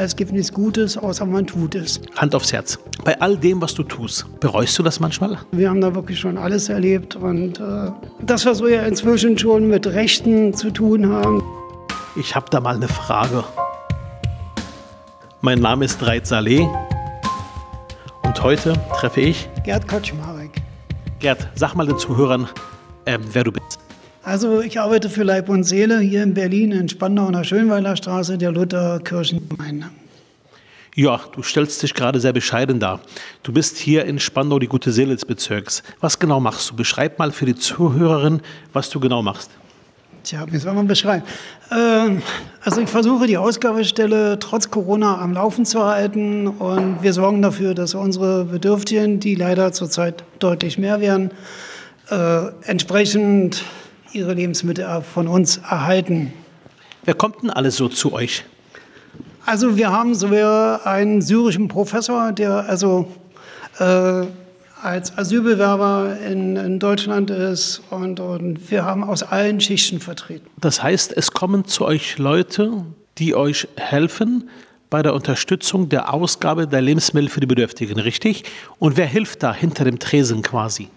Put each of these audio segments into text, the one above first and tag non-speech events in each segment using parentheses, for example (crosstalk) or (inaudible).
Es gibt nichts Gutes, außer man tut es. Hand aufs Herz. Bei all dem, was du tust, bereust du das manchmal? Wir haben da wirklich schon alles erlebt und äh, das, was wir ja inzwischen schon mit Rechten zu tun haben. Ich habe da mal eine Frage. Mein Name ist Reit Saleh und heute treffe ich Gerd Kaczmarek. Gerd, sag mal den Zuhörern, äh, wer du bist. Also ich arbeite für Leib und Seele hier in Berlin in Spandau an der Schönweiler Straße der Lutherkirchengemeinde. Ja, du stellst dich gerade sehr bescheiden dar. Du bist hier in Spandau die gute Seele des Bezirks. Was genau machst du? Beschreib mal für die Zuhörerin, was du genau machst. Tja, wie soll man beschreiben? Ähm, also ich versuche die Ausgabestelle trotz Corona am Laufen zu halten und wir sorgen dafür, dass unsere Bedürftigen, die leider zurzeit deutlich mehr werden, äh, entsprechend ihre Lebensmittel von uns erhalten. Wer kommt denn alles so zu euch? Also wir haben sogar einen syrischen Professor, der also äh, als Asylbewerber in, in Deutschland ist und, und wir haben aus allen Schichten vertreten. Das heißt, es kommen zu euch Leute, die euch helfen bei der Unterstützung der Ausgabe der Lebensmittel für die Bedürftigen, richtig? Und wer hilft da hinter dem Tresen quasi?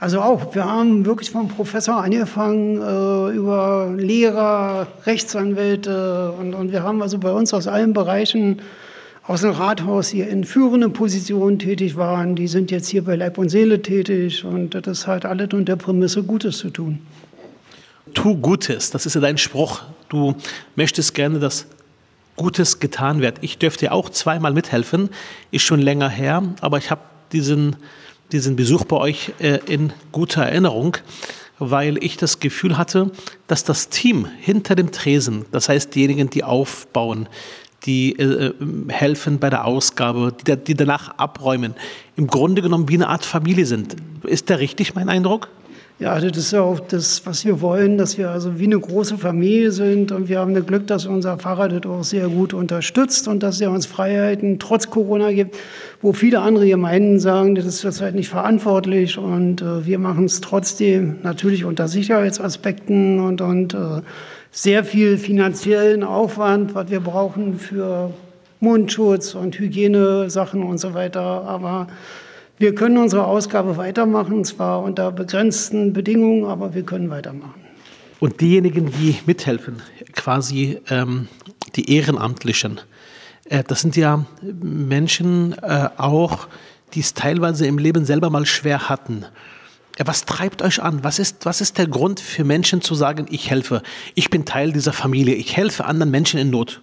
Also auch, wir haben wirklich vom Professor angefangen, äh, über Lehrer, Rechtsanwälte und, und wir haben also bei uns aus allen Bereichen aus dem Rathaus hier in führenden Positionen tätig waren, die sind jetzt hier bei Leib und Seele tätig und das hat alles unter Prämisse, Gutes zu tun. Tu Gutes, das ist ja dein Spruch. Du möchtest gerne, dass Gutes getan wird. Ich dürfte auch zweimal mithelfen, ist schon länger her, aber ich habe diesen diesen Besuch bei euch äh, in guter Erinnerung, weil ich das Gefühl hatte, dass das Team hinter dem Tresen, das heißt diejenigen, die aufbauen, die äh, äh helfen bei der Ausgabe, die, die danach abräumen, im Grunde genommen wie eine Art Familie sind. Ist der richtig mein Eindruck? Ja, das ist ja auch das, was wir wollen, dass wir also wie eine große Familie sind. Und wir haben das Glück, dass unser Pfarrer das auch sehr gut unterstützt und dass er uns Freiheiten trotz Corona gibt, wo viele andere Gemeinden sagen, das ist zurzeit nicht verantwortlich. Und äh, wir machen es trotzdem natürlich unter Sicherheitsaspekten und, und äh, sehr viel finanziellen Aufwand, was wir brauchen für Mundschutz und Hygienesachen und so weiter. Aber wir können unsere Ausgabe weitermachen, zwar unter begrenzten Bedingungen, aber wir können weitermachen. Und diejenigen, die mithelfen, quasi ähm, die Ehrenamtlichen, äh, das sind ja Menschen äh, auch, die es teilweise im Leben selber mal schwer hatten. Äh, was treibt euch an? Was ist, was ist der Grund für Menschen zu sagen, ich helfe, ich bin Teil dieser Familie, ich helfe anderen Menschen in Not?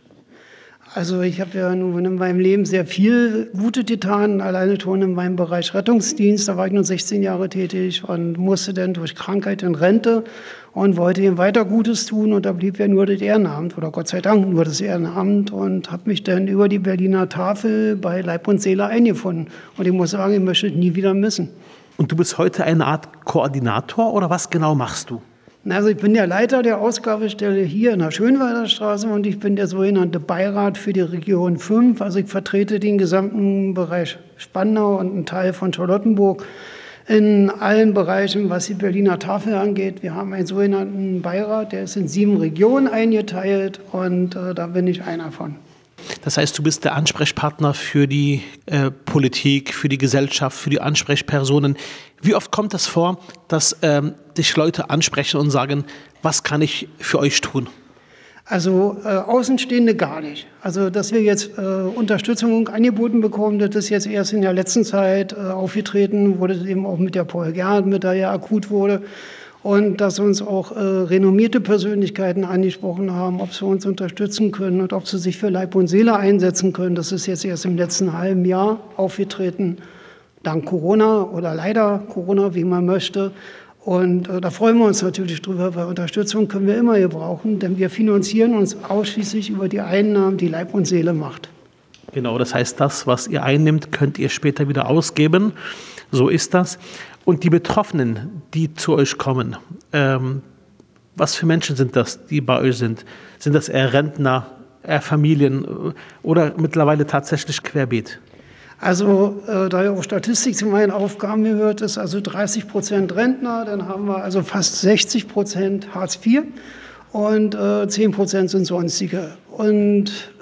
Also ich habe ja nun in meinem Leben sehr viel Gute getan, alleine schon in meinem Bereich Rettungsdienst. Da war ich nun 16 Jahre tätig und musste dann durch Krankheit in Rente und wollte ihm weiter Gutes tun. Und da blieb ja nur das Ehrenamt oder Gott sei Dank nur das Ehrenamt und habe mich dann über die Berliner Tafel bei Leib und Seele eingefunden. Und ich muss sagen, ich möchte es nie wieder missen. Und du bist heute eine Art Koordinator oder was genau machst du? Also ich bin der Leiter der Ausgabestelle hier in der Schönwalder Straße und ich bin der sogenannte Beirat für die Region 5. Also ich vertrete den gesamten Bereich Spandau und einen Teil von Charlottenburg in allen Bereichen, was die Berliner Tafel angeht. Wir haben einen sogenannten Beirat, der ist in sieben Regionen eingeteilt und äh, da bin ich einer von. Das heißt, du bist der Ansprechpartner für die äh, Politik, für die Gesellschaft, für die Ansprechpersonen. Wie oft kommt das vor, dass ähm, dich Leute ansprechen und sagen, was kann ich für euch tun? Also äh, Außenstehende gar nicht. Also dass wir jetzt äh, Unterstützung angeboten bekommen, das ist jetzt erst in der letzten Zeit äh, aufgetreten, wurde eben auch mit der Paul Gerhardt, mit der ja akut wurde und dass uns auch äh, renommierte Persönlichkeiten angesprochen haben, ob sie uns unterstützen können und ob sie sich für Leib und Seele einsetzen können. Das ist jetzt erst im letzten halben Jahr aufgetreten, dank Corona oder leider Corona, wie man möchte. Und äh, da freuen wir uns natürlich drüber, weil Unterstützung können wir immer gebrauchen, denn wir finanzieren uns ausschließlich über die Einnahmen, die Leib und Seele macht. Genau, das heißt, das, was ihr einnimmt, könnt ihr später wieder ausgeben. So ist das. Und die Betroffenen, die zu euch kommen, ähm, was für Menschen sind das, die bei euch sind? Sind das eher Rentner, eher Familien äh, oder mittlerweile tatsächlich querbeet? Also, äh, da ja auch Statistik zu meinen Aufgaben gehört, ist also 30 Prozent Rentner, dann haben wir also fast 60 Prozent Hartz IV und äh, 10 Prozent sind sonstige. Und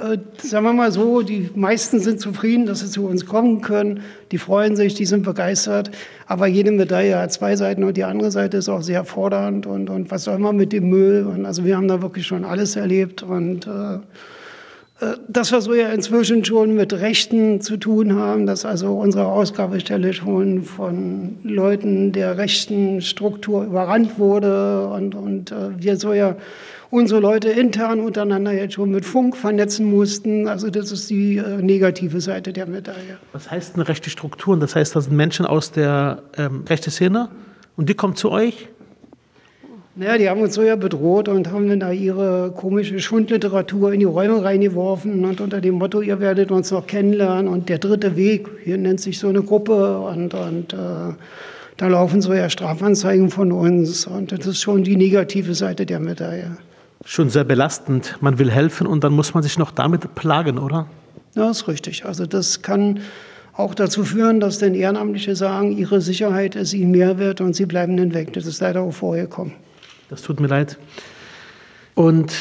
Äh, sagen wir mal so, die meisten sind zufrieden, dass sie zu uns kommen können. Die freuen sich, die sind begeistert. Aber jede Medaille hat zwei Seiten und die andere Seite ist auch sehr fordernd. Und, und was soll man mit dem Müll? Und also wir haben da wirklich schon alles erlebt. Und äh, äh das, was wir ja inzwischen schon mit Rechten zu tun haben, dass also unsere Ausgabestelle schon von Leuten der rechten Struktur überrannt wurde und, und äh, wir so ja unsere Leute intern untereinander jetzt schon mit Funk vernetzen mussten. Also das ist die äh, negative Seite der Medaille. Was heißt denn rechte Strukturen? Das heißt, das sind Menschen aus der ähm, rechten Szene und die kommen zu euch? Naja, die haben uns so ja bedroht und haben dann da ihre komische Schundliteratur in die Räume reingeworfen und unter dem Motto, ihr werdet uns noch kennenlernen und der dritte Weg, hier nennt sich so eine Gruppe und, und äh, da laufen so ja Strafanzeigen von uns und das ist schon die negative Seite der Medaille schon sehr belastend. Man will helfen und dann muss man sich noch damit plagen, oder? Ja, ist richtig. Also das kann auch dazu führen, dass dann Ehrenamtliche sagen, ihre Sicherheit ist ihnen mehr wert und sie bleiben dann weg. Das ist leider auch vorgekommen. Das tut mir leid. Und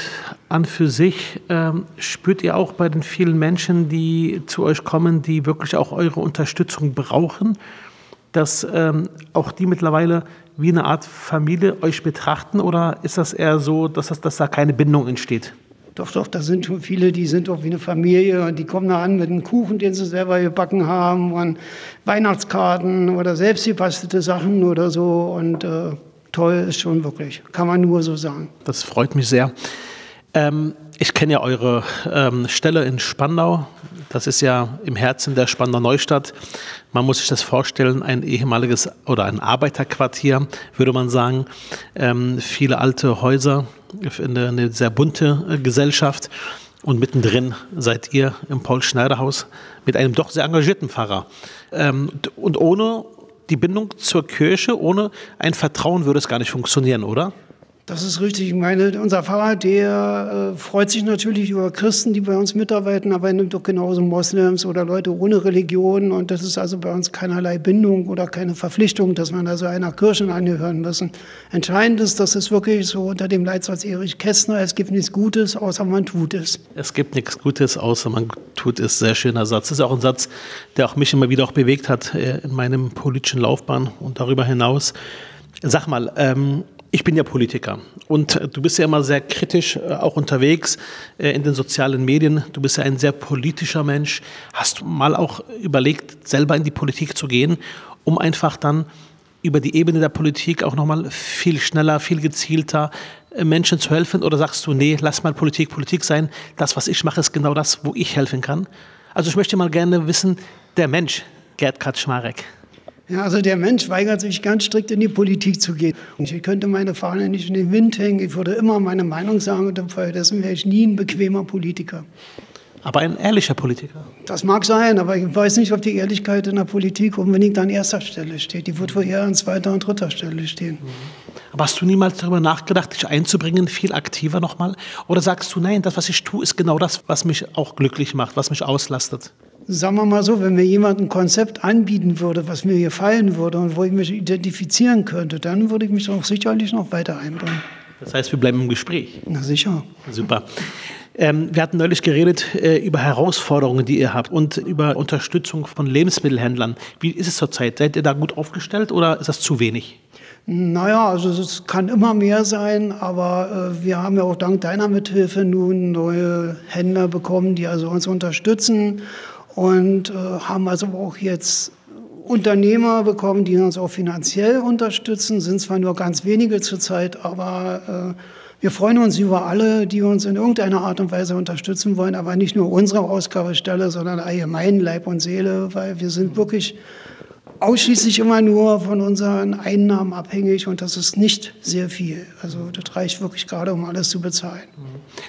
an für sich ähm, spürt ihr auch bei den vielen Menschen, die zu euch kommen, die wirklich auch eure Unterstützung brauchen, dass ähm, auch die mittlerweile wie eine Art Familie euch betrachten oder ist das eher so, dass, das, dass da keine Bindung entsteht? Doch, doch, da sind schon viele, die sind doch wie eine Familie und die kommen da an mit einem Kuchen, den sie selber gebacken haben und Weihnachtskarten oder selbst gebastelte Sachen oder so und äh, toll ist schon wirklich, kann man nur so sagen. Das freut mich sehr. Ähm, ich kenne ja eure ähm, Stelle in Spandau. Das ist ja im Herzen der Spandau Neustadt. Man muss sich das vorstellen, ein ehemaliges oder ein Arbeiterquartier, würde man sagen. Ähm, viele alte Häuser, eine, eine sehr bunte äh, Gesellschaft. Und mittendrin seid ihr im Paul-Schneider-Haus mit einem doch sehr engagierten Pfarrer. Ähm, und ohne die Bindung zur Kirche, ohne ein Vertrauen würde es gar nicht funktionieren, oder? Das ist richtig. Ich meine, unser Pfarrer, der äh, freut sich natürlich über Christen, die bei uns mitarbeiten, aber er nimmt doch genauso Moslems oder Leute ohne Religion. Und das ist also bei uns keinerlei Bindung oder keine Verpflichtung, dass man also einer Kirche angehören müssen. Entscheidend ist, dass es wirklich so unter dem Leitsatz Erich Kästner, es gibt nichts Gutes, außer man tut es. Es gibt nichts Gutes, außer man tut es. Sehr schöner Satz. Das ist auch ein Satz, der auch mich immer wieder auch bewegt hat äh, in meinem politischen Laufbahn und darüber hinaus. Sag mal, ähm, ich bin ja Politiker und du bist ja immer sehr kritisch äh, auch unterwegs äh, in den sozialen Medien. Du bist ja ein sehr politischer Mensch. Hast du mal auch überlegt, selber in die Politik zu gehen, um einfach dann über die Ebene der Politik auch nochmal viel schneller, viel gezielter äh, Menschen zu helfen? Oder sagst du, nee, lass mal Politik Politik sein. Das, was ich mache, ist genau das, wo ich helfen kann. Also ich möchte mal gerne wissen, der Mensch, Gerd Kaczmarek, ja, also der Mensch weigert sich ganz strikt in die Politik zu gehen. Ich könnte meine Fahne nicht in den Wind hängen. Ich würde immer meine Meinung sagen und infolgedessen wäre ich nie ein bequemer Politiker. Aber ein ehrlicher Politiker. Das mag sein, aber ich weiß nicht, ob die Ehrlichkeit in der Politik unbedingt an erster Stelle steht. Die wird wohl eher an zweiter und dritter Stelle stehen. Aber hast du niemals darüber nachgedacht, dich einzubringen, viel aktiver nochmal? Oder sagst du, nein, das, was ich tue, ist genau das, was mich auch glücklich macht, was mich auslastet? Sagen wir mal so, wenn mir jemand ein Konzept anbieten würde, was mir gefallen würde und wo ich mich identifizieren könnte, dann würde ich mich auch sicherlich noch weiter einbringen. Das heißt, wir bleiben im Gespräch. Na sicher. Super. Ähm, wir hatten neulich geredet äh, über Herausforderungen, die ihr habt und über Unterstützung von Lebensmittelhändlern. Wie ist es zurzeit? Seid ihr da gut aufgestellt oder ist das zu wenig? Naja, also es kann immer mehr sein, aber äh, wir haben ja auch dank deiner Mithilfe nun neue Händler bekommen, die also uns unterstützen und äh, haben also auch jetzt Unternehmer bekommen, die uns auch finanziell unterstützen, sind zwar nur ganz wenige zurzeit, aber äh, wir freuen uns über alle, die uns in irgendeiner Art und Weise unterstützen wollen, aber nicht nur unsere Ausgabestelle, sondern allgemein Leib und Seele, weil wir sind wirklich ausschließlich immer nur von unseren Einnahmen abhängig und das ist nicht sehr viel. Also das reicht wirklich gerade, um alles zu bezahlen.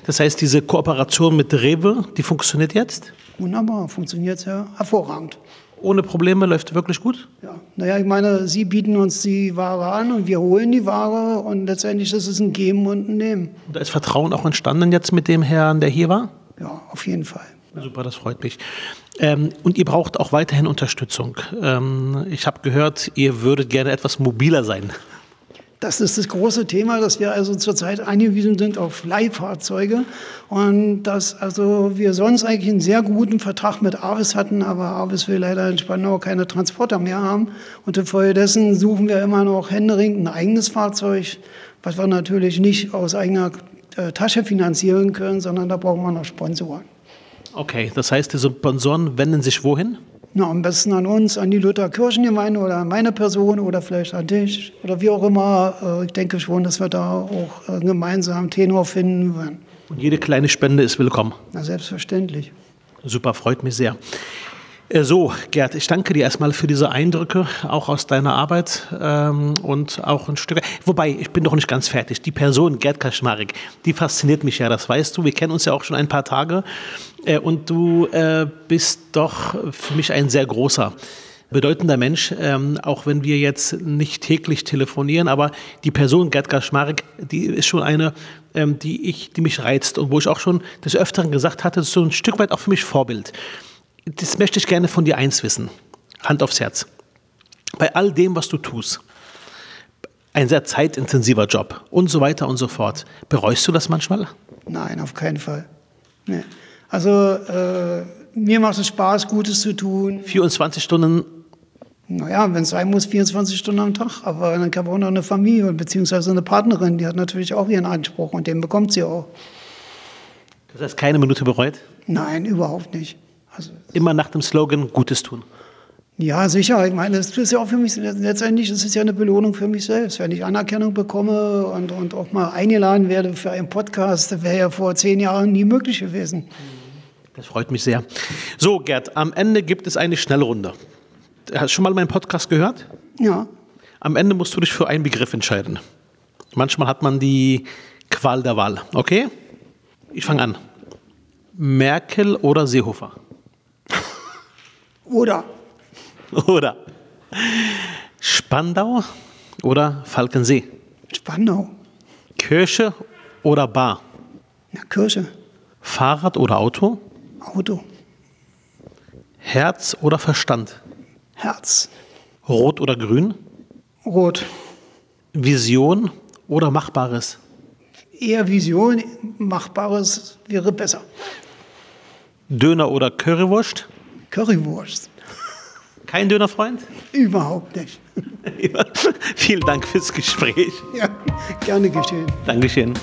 Das heißt, diese Kooperation mit Rewe, die funktioniert jetzt? Wunderbar, funktioniert ja hervorragend. Ohne Probleme läuft wirklich gut? Ja, naja, ich meine, Sie bieten uns die Ware an und wir holen die Ware und letztendlich ist es ein Geben und ein Nehmen. Und da ist Vertrauen auch entstanden jetzt mit dem Herrn, der hier war? Ja, auf jeden Fall. Super, das freut mich. Ähm, und ihr braucht auch weiterhin Unterstützung. Ähm, ich habe gehört, ihr würdet gerne etwas mobiler sein. Das ist das große Thema, dass wir also zurzeit angewiesen sind auf Leihfahrzeuge und dass also wir sonst eigentlich einen sehr guten Vertrag mit Avis hatten, aber Avis will leider in Spandau keine Transporter mehr haben und infolgedessen suchen wir immer noch händeringend ein eigenes Fahrzeug, was wir natürlich nicht aus eigener äh, Tasche finanzieren können, sondern da brauchen wir noch Sponsoren. Okay, das heißt, diese Sponsoren wenden sich wohin? Na, am besten an uns, an die Luther-Kirchengemeinde oder an meine Person oder vielleicht an dich oder wie auch immer. Äh, ich denke schon, dass wir da auch äh, gemeinsam Tenor finden werden. Und jede kleine Spende ist willkommen. Na, selbstverständlich. Super, freut mich sehr. Äh, so, Gerd, ich danke dir erstmal für diese Eindrücke, auch aus deiner Arbeit ähm, und auch ein Stück. Wobei, ich bin noch nicht ganz fertig. Die Person Gerd Kaczmarek, die fasziniert mich ja, das weißt du. Wir kennen uns ja auch schon ein paar Tage äh, und du äh, bist doch für mich ein sehr großer bedeutender Mensch, ähm, auch wenn wir jetzt nicht täglich telefonieren, aber die Person Gerd Kaczmarek, die ist schon eine, ähm, die, ich, die mich reizt und wo ich auch schon des Öfteren gesagt hatte, so ein Stück weit auch für mich Vorbild das möchte ich gerne von dir eins wissen. Hand aufs Herz. Bei all dem, was du tust, ein sehr zeitintensiver Job und so weiter und so fort, bereust du das manchmal? Nein, auf keinen Fall. Nee. Also äh, mir macht es Spaß, Gutes zu tun. 24 Stunden? Naja, wenn es sein muss, 24 Stunden am Tag. Aber dann habe ich auch noch eine Familie beziehungsweise eine Partnerin, die hat natürlich auch ihren Anspruch und den bekommt sie auch. Das heißt, keine Minute bereut? Nein, überhaupt nicht. Also, Immer nach dem Slogan Gutes tun. Ja, sicher. Ich meine, das ist ja auch für mich, letztendlich ist es ja eine Belohnung für mich selbst. Wenn ich Anerkennung bekomme und, und auch mal eingeladen werde für einen Podcast, das wäre ja vor zehn Jahren nie möglich gewesen. Das freut mich sehr. So, Gerd, am Ende gibt es eine Schnellrunde. Hast du schon mal meinen Podcast gehört? Ja. Am Ende musst du dich für einen Begriff entscheiden. Manchmal hat man die Qual der Wahl. Okay? Ich fange an. Merkel oder Seehofer? Oder. Oder. Spandau oder Falkensee? Spandau. Kirche oder Bar? Na, Kirche. Fahrrad oder Auto? Auto. Herz oder Verstand? Herz. Rot oder grün? Rot. Vision oder Machbares? Eher Vision, Machbares wäre besser. Döner oder Currywurst? Currywurst. Kein Dönerfreund? Überhaupt nicht. (laughs) Vielen Dank fürs Gespräch. Ja, gerne geschehen. Dankeschön.